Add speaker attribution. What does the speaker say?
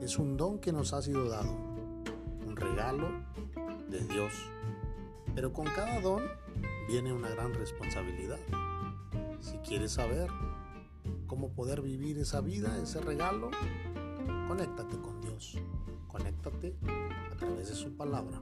Speaker 1: es un don que nos ha sido dado, un regalo de Dios. Pero con cada don viene una gran responsabilidad. Si quieres saber cómo poder vivir esa vida, ese regalo, conéctate con Dios. Conéctate a través de su palabra.